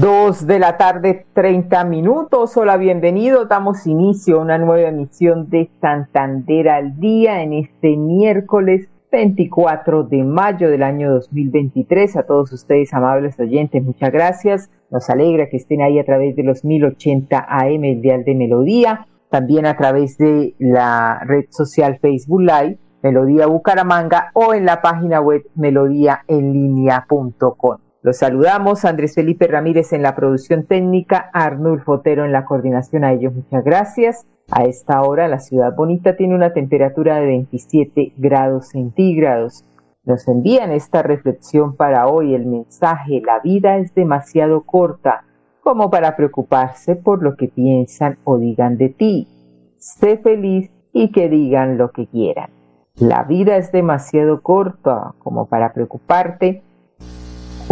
Dos de la tarde, 30 minutos. Hola, bienvenidos. Damos inicio a una nueva emisión de Santander al Día en este miércoles 24 de mayo del año 2023. A todos ustedes, amables oyentes, muchas gracias. Nos alegra que estén ahí a través de los 1080 AM, el Dial de Melodía. También a través de la red social Facebook Live, Melodía Bucaramanga, o en la página web melodíaenlínea.com. Los saludamos, Andrés Felipe Ramírez en la producción técnica, Arnulfo Fotero en la coordinación. A ellos muchas gracias. A esta hora la ciudad bonita tiene una temperatura de 27 grados centígrados. Nos envían esta reflexión para hoy el mensaje, la vida es demasiado corta como para preocuparse por lo que piensan o digan de ti. Sé feliz y que digan lo que quieran. La vida es demasiado corta como para preocuparte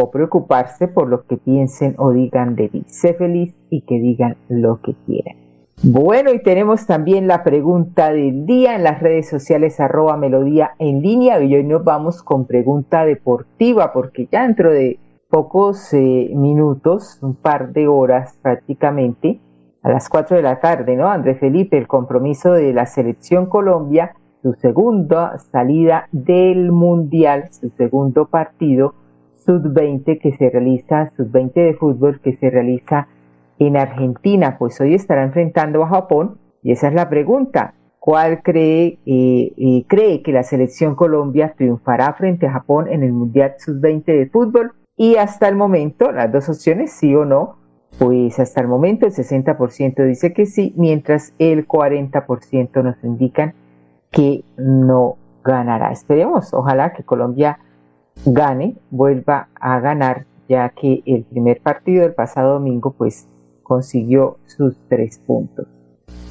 o preocuparse por lo que piensen o digan de ti. Sé feliz y que digan lo que quieran. Bueno, y tenemos también la pregunta del día en las redes sociales arroba melodía en línea y hoy nos vamos con pregunta deportiva porque ya dentro de pocos eh, minutos, un par de horas prácticamente, a las 4 de la tarde, ¿no? Andrés Felipe, el compromiso de la selección Colombia, su segunda salida del Mundial, su segundo partido sub-20 que se realiza, sub-20 de fútbol que se realiza en Argentina, pues hoy estará enfrentando a Japón y esa es la pregunta. ¿Cuál cree, eh, eh, cree que la selección Colombia triunfará frente a Japón en el Mundial sub-20 de fútbol? Y hasta el momento, las dos opciones, sí o no, pues hasta el momento el 60% dice que sí, mientras el 40% nos indican que no ganará. Esperemos, ojalá que Colombia gane, vuelva a ganar, ya que el primer partido del pasado domingo pues consiguió sus tres puntos.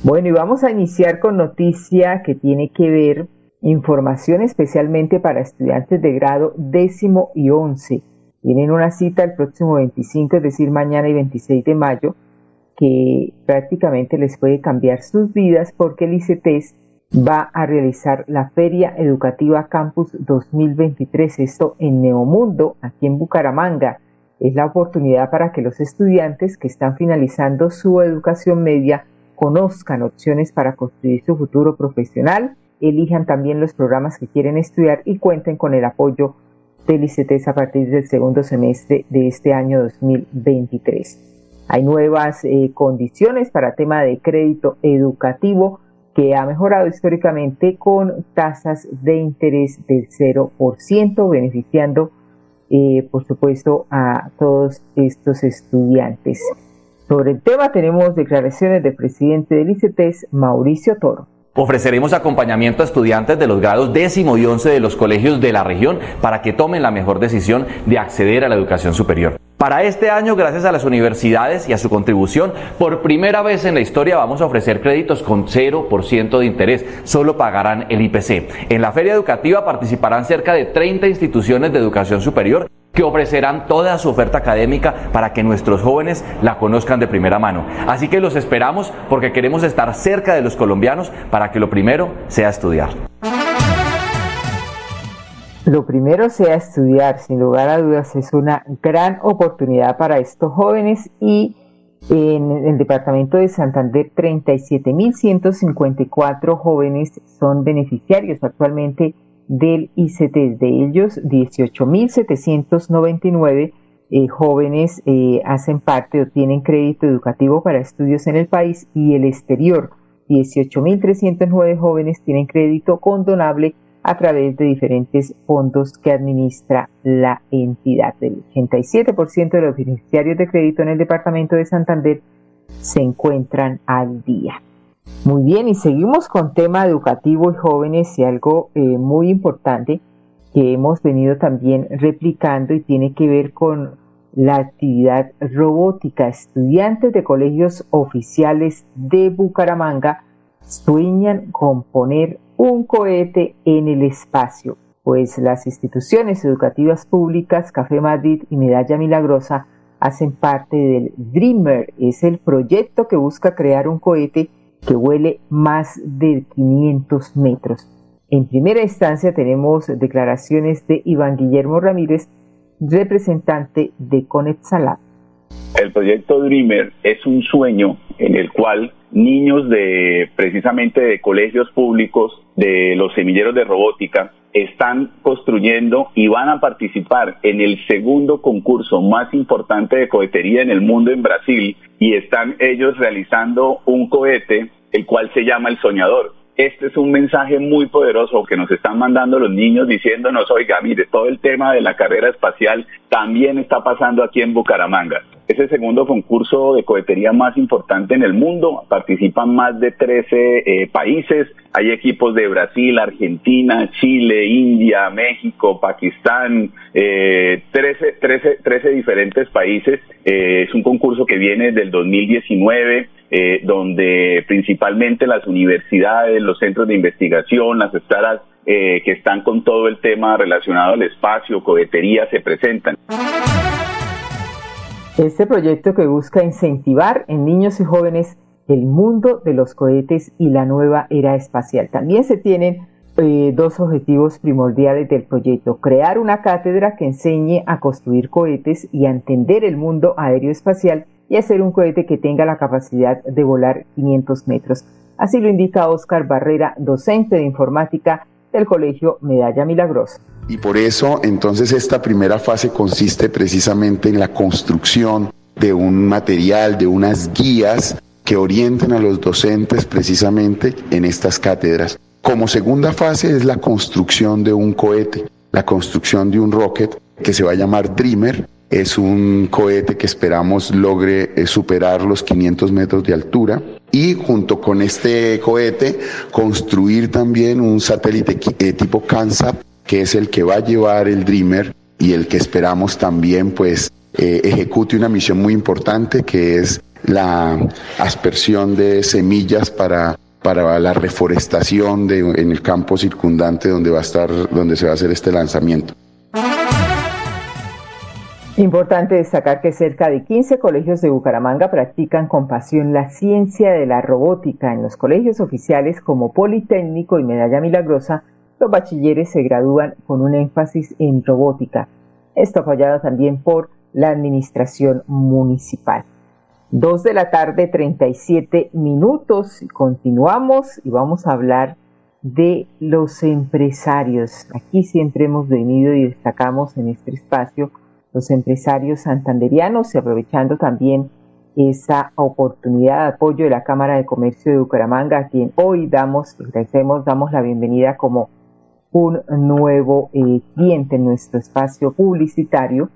Bueno, y vamos a iniciar con noticia que tiene que ver información especialmente para estudiantes de grado décimo y once. Tienen una cita el próximo 25, es decir, mañana y 26 de mayo, que prácticamente les puede cambiar sus vidas porque el ICTES va a realizar la Feria Educativa Campus 2023, esto en Neomundo, aquí en Bucaramanga. Es la oportunidad para que los estudiantes que están finalizando su educación media conozcan opciones para construir su futuro profesional, elijan también los programas que quieren estudiar y cuenten con el apoyo del ICTES a partir del segundo semestre de este año 2023. Hay nuevas eh, condiciones para tema de crédito educativo que ha mejorado históricamente con tasas de interés del 0%, beneficiando, eh, por supuesto, a todos estos estudiantes. Sobre el tema tenemos declaraciones del presidente del ICETES, Mauricio Toro. Ofreceremos acompañamiento a estudiantes de los grados décimo y once de los colegios de la región para que tomen la mejor decisión de acceder a la educación superior. Para este año, gracias a las universidades y a su contribución, por primera vez en la historia vamos a ofrecer créditos con 0% de interés. Solo pagarán el IPC. En la feria educativa participarán cerca de 30 instituciones de educación superior que ofrecerán toda su oferta académica para que nuestros jóvenes la conozcan de primera mano. Así que los esperamos porque queremos estar cerca de los colombianos para que lo primero sea estudiar. Lo primero sea estudiar, sin lugar a dudas, es una gran oportunidad para estos jóvenes y en el departamento de Santander 37.154 jóvenes son beneficiarios actualmente del ICT. De ellos, 18.799 eh, jóvenes eh, hacen parte o tienen crédito educativo para estudios en el país y el exterior. 18.309 jóvenes tienen crédito condonable a través de diferentes fondos que administra la entidad. El 87% de los beneficiarios de crédito en el departamento de Santander se encuentran al día. Muy bien, y seguimos con tema educativo y jóvenes y algo eh, muy importante que hemos venido también replicando y tiene que ver con la actividad robótica. Estudiantes de colegios oficiales de Bucaramanga sueñan con poner un cohete en el espacio, pues las instituciones educativas públicas Café Madrid y Medalla Milagrosa hacen parte del Dreamer. Es el proyecto que busca crear un cohete que vuele más de 500 metros. En primera instancia tenemos declaraciones de Iván Guillermo Ramírez, representante de Conet Salat. El proyecto Dreamer es un sueño en el cual niños de precisamente de colegios públicos, de los semilleros de robótica, están construyendo y van a participar en el segundo concurso más importante de cohetería en el mundo en Brasil y están ellos realizando un cohete el cual se llama el soñador este es un mensaje muy poderoso que nos están mandando los niños diciéndonos, oiga, mire, todo el tema de la carrera espacial también está pasando aquí en Bucaramanga. Es el segundo concurso de cohetería más importante en el mundo. Participan más de 13 eh, países. Hay equipos de Brasil, Argentina, Chile, India, México, Pakistán, eh, 13, 13, 13 diferentes países. Eh, es un concurso que viene del 2019 eh, donde principalmente las universidades, los centros de investigación, las escalas eh, que están con todo el tema relacionado al espacio, cohetería, se presentan. Este proyecto que busca incentivar en niños y jóvenes el mundo de los cohetes y la nueva era espacial. También se tienen eh, dos objetivos primordiales del proyecto. Crear una cátedra que enseñe a construir cohetes y a entender el mundo aéreo espacial y hacer un cohete que tenga la capacidad de volar 500 metros. Así lo indica Oscar Barrera, docente de informática del Colegio Medalla Milagrosa. Y por eso entonces esta primera fase consiste precisamente en la construcción de un material, de unas guías que orienten a los docentes precisamente en estas cátedras. Como segunda fase es la construcción de un cohete, la construcción de un rocket que se va a llamar Dreamer es un cohete que esperamos logre eh, superar los 500 metros de altura y junto con este cohete construir también un satélite eh, tipo CANSAP que es el que va a llevar el Dreamer y el que esperamos también pues eh, ejecute una misión muy importante que es la aspersión de semillas para para la reforestación de, en el campo circundante donde va a estar donde se va a hacer este lanzamiento. Importante destacar que cerca de 15 colegios de Bucaramanga practican con pasión la ciencia de la robótica. En los colegios oficiales como Politécnico y Medalla Milagrosa, los bachilleres se gradúan con un énfasis en robótica. Esto apoyado también por la administración municipal. Dos de la tarde, 37 minutos. Continuamos y vamos a hablar de los empresarios. Aquí siempre hemos venido y destacamos en este espacio los empresarios santanderianos y aprovechando también esa oportunidad de apoyo de la Cámara de Comercio de Bucaramanga, a quien hoy damos, agradecemos, damos la bienvenida como un nuevo eh, cliente en nuestro espacio publicitario,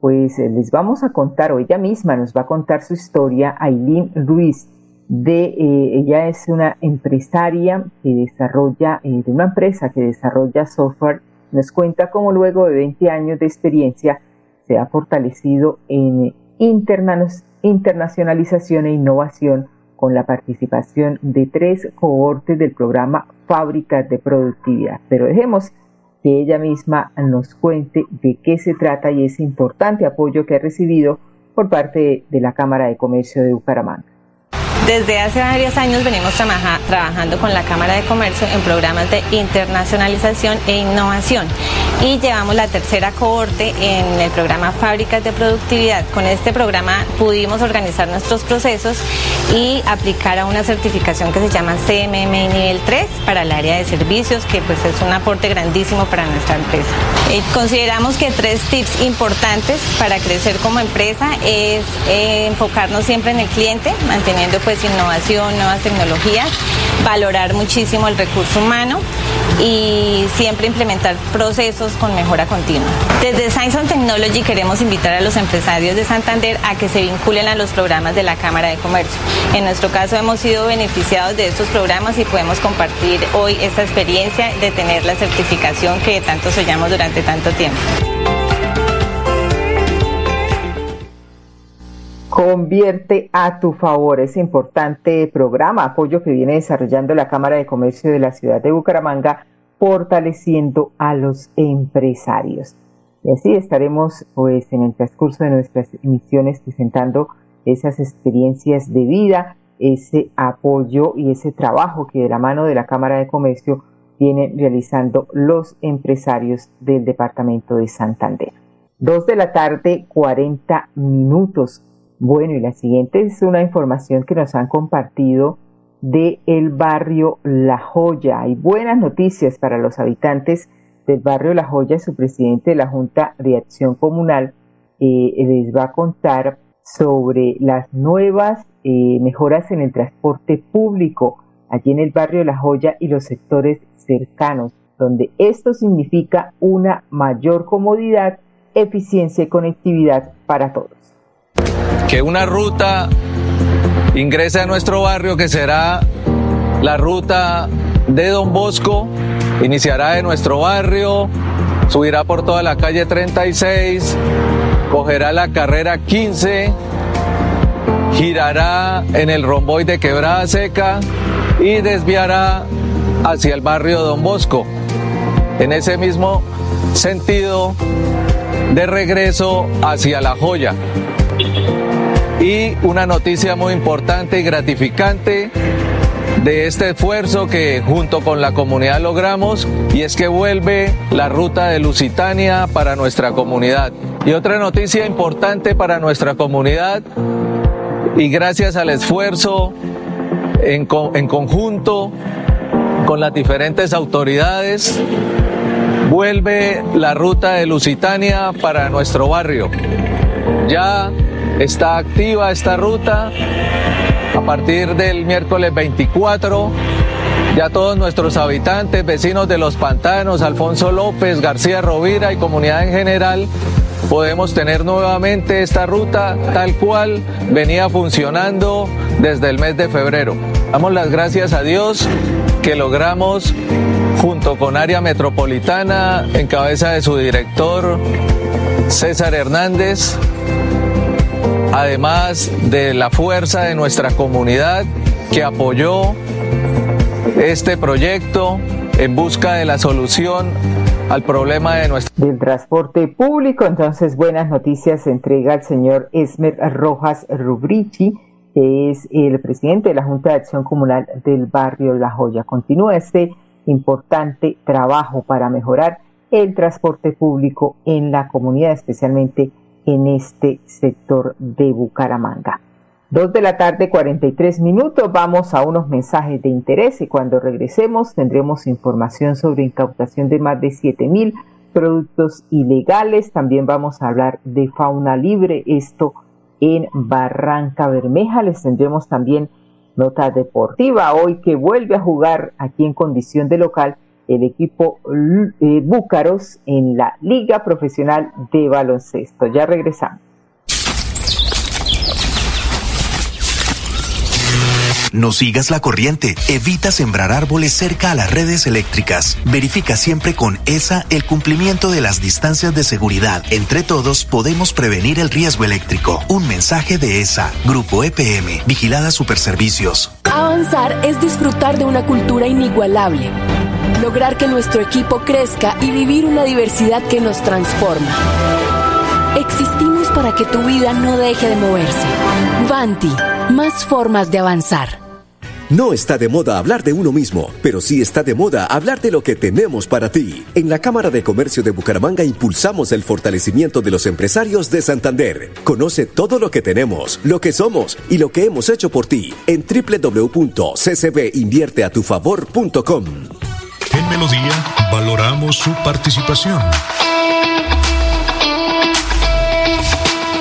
pues eh, les vamos a contar, o ella misma nos va a contar su historia, Aileen Ruiz, de, eh, ella es una empresaria que desarrolla, de una empresa que desarrolla software, nos cuenta cómo luego de 20 años de experiencia, se ha fortalecido en internacionalización e innovación con la participación de tres cohortes del programa Fábricas de Productividad. Pero dejemos que ella misma nos cuente de qué se trata y ese importante apoyo que ha recibido por parte de la Cámara de Comercio de Bucaramanga. Desde hace varios años venimos trabajando con la Cámara de Comercio en programas de internacionalización e innovación y llevamos la tercera cohorte en el programa Fábricas de Productividad. Con este programa pudimos organizar nuestros procesos y aplicar a una certificación que se llama CMM nivel 3 para el área de servicios, que pues es un aporte grandísimo para nuestra empresa. Eh, consideramos que tres tips importantes para crecer como empresa es eh, enfocarnos siempre en el cliente, manteniendo pues innovación, nuevas tecnologías, valorar muchísimo el recurso humano y siempre implementar procesos con mejora continua. Desde Science and Technology queremos invitar a los empresarios de Santander a que se vinculen a los programas de la Cámara de Comercio. En nuestro caso hemos sido beneficiados de estos programas y podemos compartir hoy esta experiencia de tener la certificación que tanto soñamos durante tanto tiempo. Convierte a tu favor ese importante programa, apoyo que viene desarrollando la Cámara de Comercio de la ciudad de Bucaramanga, fortaleciendo a los empresarios. Y así estaremos pues en el transcurso de nuestras emisiones presentando esas experiencias de vida, ese apoyo y ese trabajo que de la mano de la Cámara de Comercio vienen realizando los empresarios del departamento de Santander. Dos de la tarde, 40 minutos. Bueno, y la siguiente es una información que nos han compartido de el barrio La Joya. Hay buenas noticias para los habitantes del barrio La Joya. Su presidente de la Junta de Acción Comunal eh, les va a contar sobre las nuevas eh, mejoras en el transporte público allí en el barrio La Joya y los sectores cercanos, donde esto significa una mayor comodidad, eficiencia y conectividad para todos que una ruta ingrese a nuestro barrio que será la ruta de Don Bosco, iniciará de nuestro barrio, subirá por toda la calle 36, cogerá la carrera 15, girará en el romboy de Quebrada Seca y desviará hacia el barrio Don Bosco. En ese mismo sentido de regreso hacia La Joya. Y una noticia muy importante y gratificante de este esfuerzo que junto con la comunidad logramos y es que vuelve la ruta de Lusitania para nuestra comunidad. Y otra noticia importante para nuestra comunidad y gracias al esfuerzo en, conjunto con las diferentes autoridades, vuelve la ruta de Lusitania para nuestro barrio. Ya Está activa esta ruta a partir del miércoles 24. Ya todos nuestros habitantes, vecinos de los pantanos, Alfonso López, García Rovira y comunidad en general, podemos tener nuevamente esta ruta tal cual venía funcionando desde el mes de febrero. Damos las gracias a Dios que logramos junto con área metropolitana en cabeza de su director César Hernández además de la fuerza de nuestra comunidad que apoyó este proyecto en busca de la solución al problema de nuestro del transporte público. Entonces, buenas noticias se entrega al señor Esmer Rojas Rubrici, que es el presidente de la Junta de Acción Comunal del barrio La Joya. Continúa este importante trabajo para mejorar el transporte público en la comunidad, especialmente en este sector de Bucaramanga. Dos de la tarde, 43 minutos. Vamos a unos mensajes de interés y cuando regresemos tendremos información sobre incautación de más de 7 mil productos ilegales. También vamos a hablar de fauna libre, esto en Barranca Bermeja. Les tendremos también nota deportiva hoy que vuelve a jugar aquí en condición de local el equipo eh, Búcaros en la Liga Profesional de Baloncesto. Ya regresamos. No sigas la corriente. Evita sembrar árboles cerca a las redes eléctricas. Verifica siempre con ESA el cumplimiento de las distancias de seguridad. Entre todos podemos prevenir el riesgo eléctrico. Un mensaje de ESA, Grupo EPM, Vigilada Superservicios. Avanzar es disfrutar de una cultura inigualable lograr que nuestro equipo crezca y vivir una diversidad que nos transforma. Existimos para que tu vida no deje de moverse. Vanti, más formas de avanzar. No está de moda hablar de uno mismo, pero sí está de moda hablar de lo que tenemos para ti. En la Cámara de Comercio de Bucaramanga impulsamos el fortalecimiento de los empresarios de Santander. Conoce todo lo que tenemos, lo que somos y lo que hemos hecho por ti en www.ccbinvierteatufavor.com. En Melodía valoramos su participación.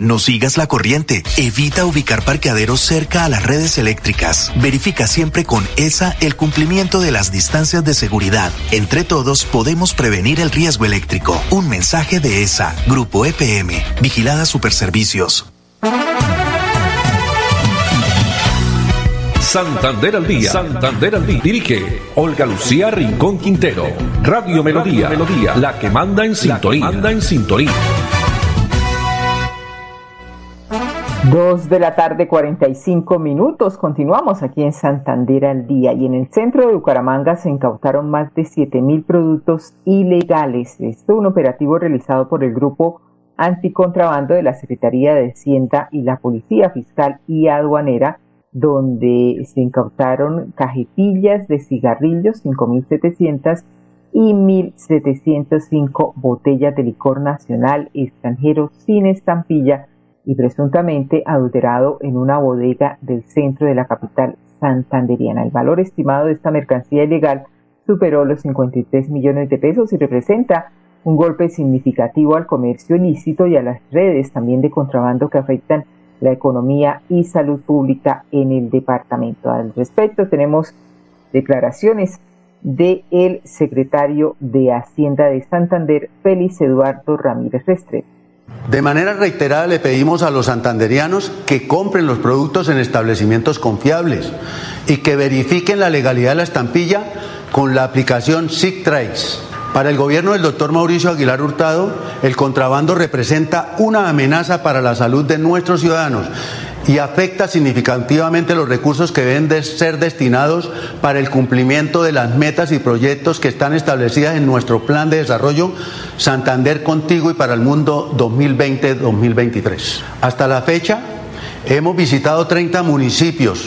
No sigas la corriente. Evita ubicar parqueaderos cerca a las redes eléctricas. Verifica siempre con ESA el cumplimiento de las distancias de seguridad. Entre todos podemos prevenir el riesgo eléctrico. Un mensaje de ESA, Grupo EPM, Vigilada Superservicios. Santander al día. Santander al día. Dirige Olga Lucía Rincón Quintero. Radio Melodía. Melodía. La que manda en sintonía. Manda en sintonía. Dos de la tarde, 45 minutos. Continuamos aquí en Santander al día y en el centro de Bucaramanga se incautaron más de 7 mil productos ilegales. Esto un operativo realizado por el grupo anticontrabando de la Secretaría de Hacienda y la Policía Fiscal y Aduanera donde se incautaron cajetillas de cigarrillos, 5.700 y 1.705 botellas de licor nacional extranjero sin estampilla y presuntamente adulterado en una bodega del centro de la capital santanderiana. El valor estimado de esta mercancía ilegal superó los 53 millones de pesos y representa un golpe significativo al comercio ilícito y a las redes también de contrabando que afectan la economía y salud pública en el departamento. Al respecto tenemos declaraciones del el secretario de Hacienda de Santander, Félix Eduardo Ramírez Restrepo. De manera reiterada le pedimos a los santanderianos que compren los productos en establecimientos confiables y que verifiquen la legalidad de la estampilla con la aplicación SIGTRACE para el gobierno del doctor Mauricio Aguilar Hurtado, el contrabando representa una amenaza para la salud de nuestros ciudadanos y afecta significativamente los recursos que deben de ser destinados para el cumplimiento de las metas y proyectos que están establecidas en nuestro plan de desarrollo Santander Contigo y para el Mundo 2020-2023. Hasta la fecha hemos visitado 30 municipios,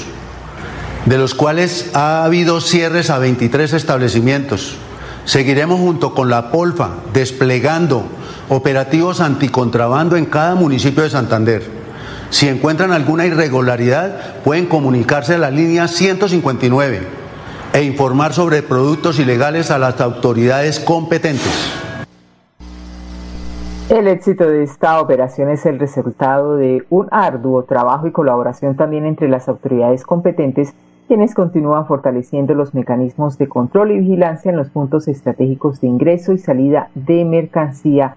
de los cuales ha habido cierres a 23 establecimientos Seguiremos junto con la Polfa desplegando operativos anticontrabando en cada municipio de Santander. Si encuentran alguna irregularidad, pueden comunicarse a la línea 159 e informar sobre productos ilegales a las autoridades competentes. El éxito de esta operación es el resultado de un arduo trabajo y colaboración también entre las autoridades competentes quienes continúan fortaleciendo los mecanismos de control y vigilancia en los puntos estratégicos de ingreso y salida de mercancía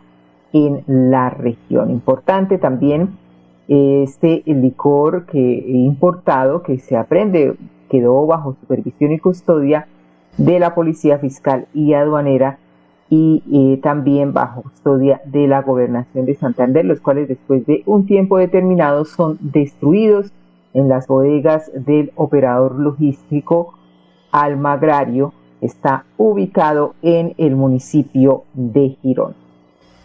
en la región. Importante también este licor que importado que se aprende quedó bajo supervisión y custodia de la Policía Fiscal y Aduanera y eh, también bajo custodia de la Gobernación de Santander, los cuales después de un tiempo determinado son destruidos en las bodegas del operador logístico Almagrario. Está ubicado en el municipio de Girón.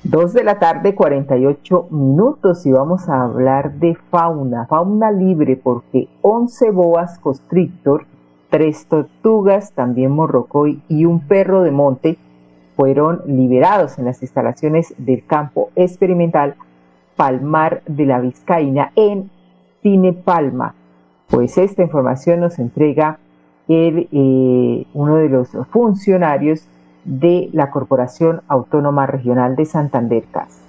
Dos de la tarde, 48 minutos y vamos a hablar de fauna, fauna libre porque 11 boas constrictor, tres tortugas, también morrocoy y un perro de monte fueron liberados en las instalaciones del campo experimental Palmar de la Vizcaína en Cine Palma. Pues esta información nos entrega el, eh, uno de los funcionarios de la Corporación Autónoma Regional de Santander CAS.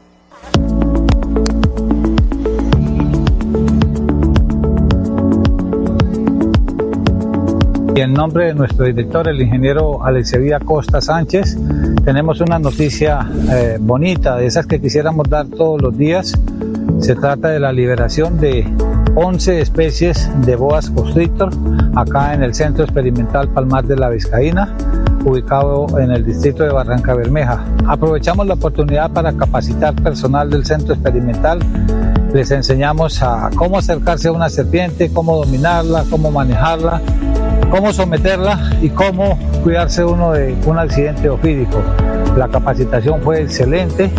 Y en nombre de nuestro director, el ingeniero Alexevida Costa Sánchez, tenemos una noticia eh, bonita, de esas que quisiéramos dar todos los días. Se trata de la liberación de 11 especies de boas constrictor acá en el Centro Experimental Palmar de la Vizcaína, ubicado en el distrito de Barranca Bermeja. Aprovechamos la oportunidad para capacitar personal del Centro Experimental. Les enseñamos a cómo acercarse a una serpiente, cómo dominarla, cómo manejarla, cómo someterla y cómo cuidarse uno de un accidente ofídico. La capacitación fue excelente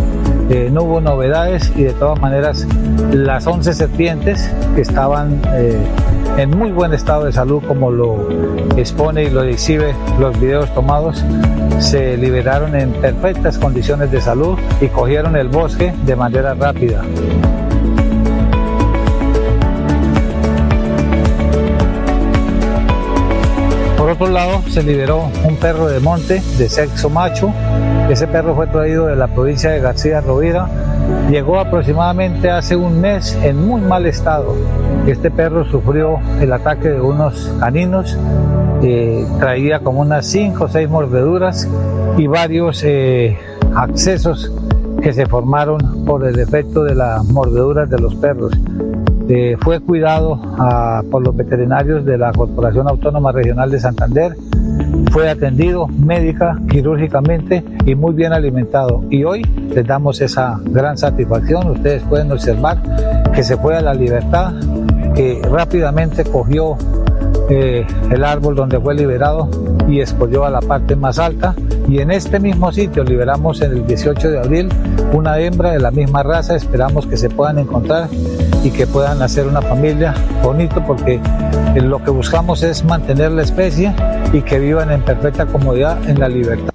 eh, no hubo novedades y de todas maneras las 11 serpientes que estaban eh, en muy buen estado de salud como lo expone y lo exhibe los videos tomados, se liberaron en perfectas condiciones de salud y cogieron el bosque de manera rápida. Por otro lado, se liberó un perro de monte de sexo macho ese perro fue traído de la provincia de García Rovira Llegó aproximadamente hace un mes en muy mal estado. Este perro sufrió el ataque de unos caninos, eh, traía como unas 5 o 6 mordeduras y varios eh, accesos que se formaron por el efecto de las mordeduras de los perros. Eh, fue cuidado ah, por los veterinarios de la Corporación Autónoma Regional de Santander, fue atendido médica, quirúrgicamente y muy bien alimentado. Y hoy les damos esa gran satisfacción. Ustedes pueden observar que se fue a la libertad, que rápidamente cogió eh, el árbol donde fue liberado y escogió a la parte más alta. Y en este mismo sitio liberamos el 18 de abril una hembra de la misma raza. Esperamos que se puedan encontrar y que puedan hacer una familia bonito porque lo que buscamos es mantener la especie y que vivan en perfecta comodidad en la libertad.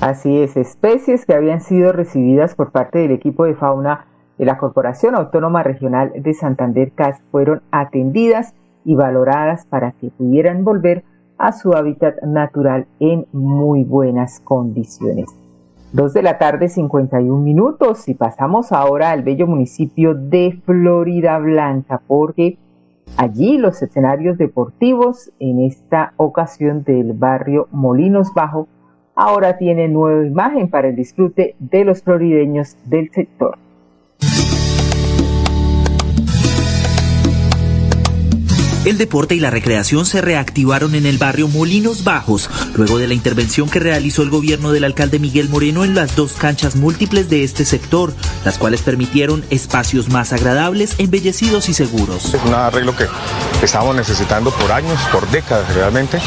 Así es, especies que habían sido recibidas por parte del equipo de fauna de la Corporación Autónoma Regional de Santander CAS fueron atendidas y valoradas para que pudieran volver a su hábitat natural en muy buenas condiciones. Dos de la tarde, 51 minutos, y pasamos ahora al bello municipio de Florida Blanca, porque allí los escenarios deportivos, en esta ocasión del barrio Molinos Bajo, ahora tienen nueva imagen para el disfrute de los florideños del sector. El deporte y la recreación se reactivaron en el barrio Molinos Bajos, luego de la intervención que realizó el gobierno del alcalde Miguel Moreno en las dos canchas múltiples de este sector, las cuales permitieron espacios más agradables, embellecidos y seguros. Es un arreglo que estábamos necesitando por años, por décadas realmente,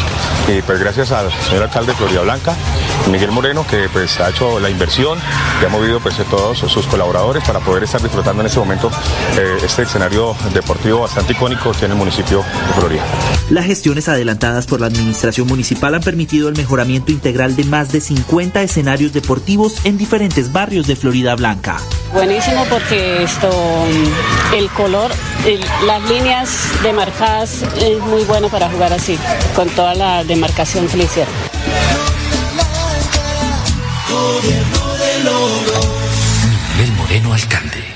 y pues gracias al señor alcalde de Florida Blanca, Miguel Moreno, que pues ha hecho la inversión y ha movido pues todos sus colaboradores para poder estar disfrutando en este momento eh, este escenario deportivo bastante icónico que en el municipio Las gestiones adelantadas por la administración municipal han permitido el mejoramiento integral de más de 50 escenarios deportivos en diferentes barrios de Florida Blanca. Buenísimo porque esto, el color, las líneas demarcadas es muy bueno para jugar así, con toda la demarcación que le hicieron. Miguel Moreno, alcalde.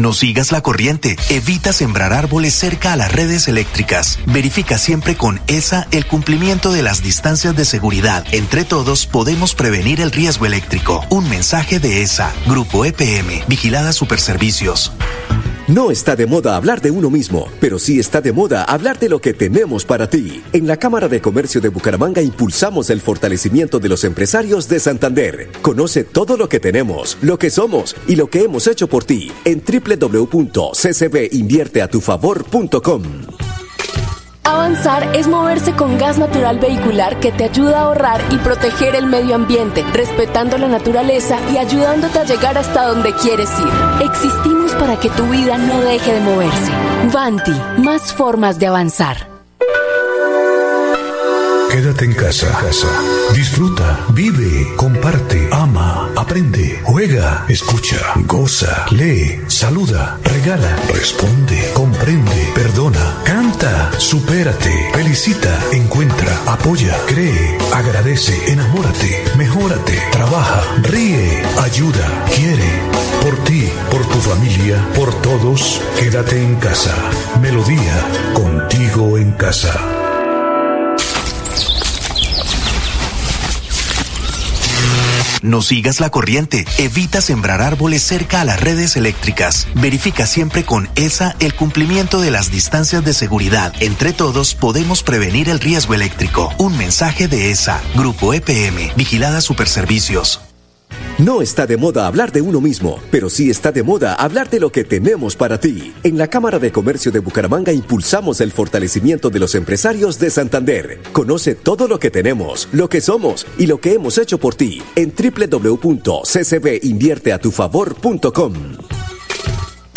No sigas la corriente. Evita sembrar árboles cerca a las redes eléctricas. Verifica siempre con ESA el cumplimiento de las distancias de seguridad. Entre todos podemos prevenir el riesgo eléctrico. Un mensaje de ESA, Grupo EPM, Vigilada Superservicios. No está de moda hablar de uno mismo, pero sí está de moda hablar de lo que tenemos para ti. En la Cámara de Comercio de Bucaramanga impulsamos el fortalecimiento de los empresarios de Santander. Conoce todo lo que tenemos, lo que somos y lo que hemos hecho por ti en www.ccbinvierteatufavor.com. Avanzar es moverse con gas natural vehicular que te ayuda a ahorrar y proteger el medio ambiente, respetando la naturaleza y ayudándote a llegar hasta donde quieres ir. Existimos para que tu vida no deje de moverse. Vanti, más formas de avanzar. Quédate en casa. casa. Disfruta, vive, comparte, ama, aprende, juega, escucha, goza, lee, saluda, regala, responde, comprende, perdona, supérate, felicita, encuentra, apoya, cree, agradece, enamórate, mejórate, trabaja, ríe, ayuda, quiere. Por ti, por tu familia, por todos, quédate en casa. Melodía, contigo en casa. No sigas la corriente. Evita sembrar árboles cerca a las redes eléctricas. Verifica siempre con ESA el cumplimiento de las distancias de seguridad. Entre todos podemos prevenir el riesgo eléctrico. Un mensaje de ESA, Grupo EPM, Vigilada Superservicios. No está de moda hablar de uno mismo, pero sí está de moda hablar de lo que tenemos para ti. En la Cámara de Comercio de Bucaramanga impulsamos el fortalecimiento de los empresarios de Santander. Conoce todo lo que tenemos, lo que somos y lo que hemos hecho por ti en www.ccbinvierteatufavor.com.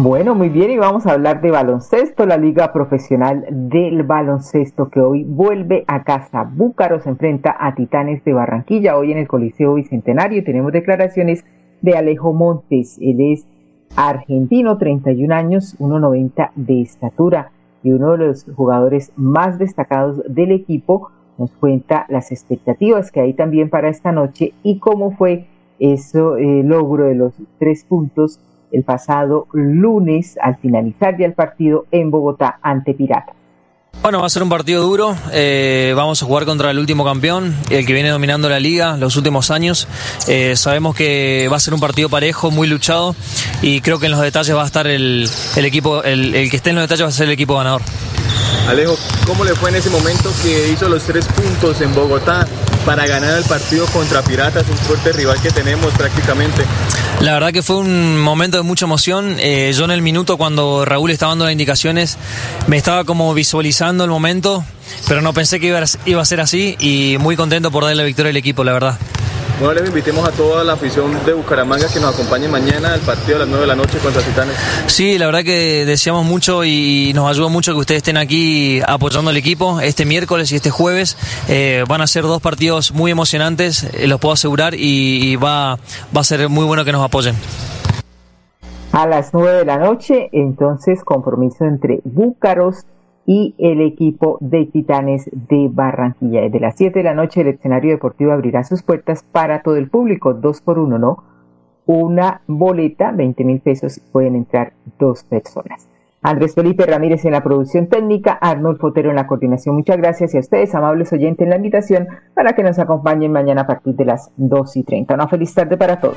Bueno, muy bien, y vamos a hablar de baloncesto, la Liga Profesional del Baloncesto que hoy vuelve a casa. Búcaro se enfrenta a Titanes de Barranquilla hoy en el Coliseo Bicentenario. Tenemos declaraciones de Alejo Montes. Él es argentino, 31 años, 1,90 de estatura y uno de los jugadores más destacados del equipo. Nos cuenta las expectativas que hay también para esta noche y cómo fue eso, el logro de los tres puntos el pasado lunes al finalizar ya el partido en Bogotá ante Pirata. Bueno, va a ser un partido duro. Eh, vamos a jugar contra el último campeón, el que viene dominando la liga los últimos años. Eh, sabemos que va a ser un partido parejo, muy luchado, y creo que en los detalles va a estar el, equipo, el, el, que esté en los detalles va a ser el equipo ganador. Alejo, ¿cómo le fue en ese momento que hizo los tres puntos en Bogotá para ganar el partido contra Piratas, un fuerte rival que tenemos prácticamente? La verdad que fue un momento de mucha emoción. Eh, yo en el minuto cuando Raúl estaba dando las indicaciones me estaba como visualizando el momento, pero no pensé que iba a, iba a ser así y muy contento por darle la victoria al equipo, la verdad. Bueno, les invitemos a toda la afición de Bucaramanga que nos acompañe mañana al partido a las 9 de la noche contra Titanes. Sí, la verdad que deseamos mucho y nos ayuda mucho que ustedes estén aquí apoyando al equipo este miércoles y este jueves. Eh, van a ser dos partidos muy emocionantes, eh, los puedo asegurar, y, y va, va a ser muy bueno que nos apoyen. A las 9 de la noche, entonces, compromiso entre Búcaros y el equipo de Titanes de Barranquilla. Desde las 7 de la noche el escenario deportivo abrirá sus puertas para todo el público, dos por uno, ¿no? Una boleta, 20 mil pesos, pueden entrar dos personas. Andrés Felipe Ramírez en la producción técnica, Arnold Fotero en la coordinación. Muchas gracias y a ustedes, amables oyentes, en la invitación para que nos acompañen mañana a partir de las 2 y 30. Una feliz tarde para todos.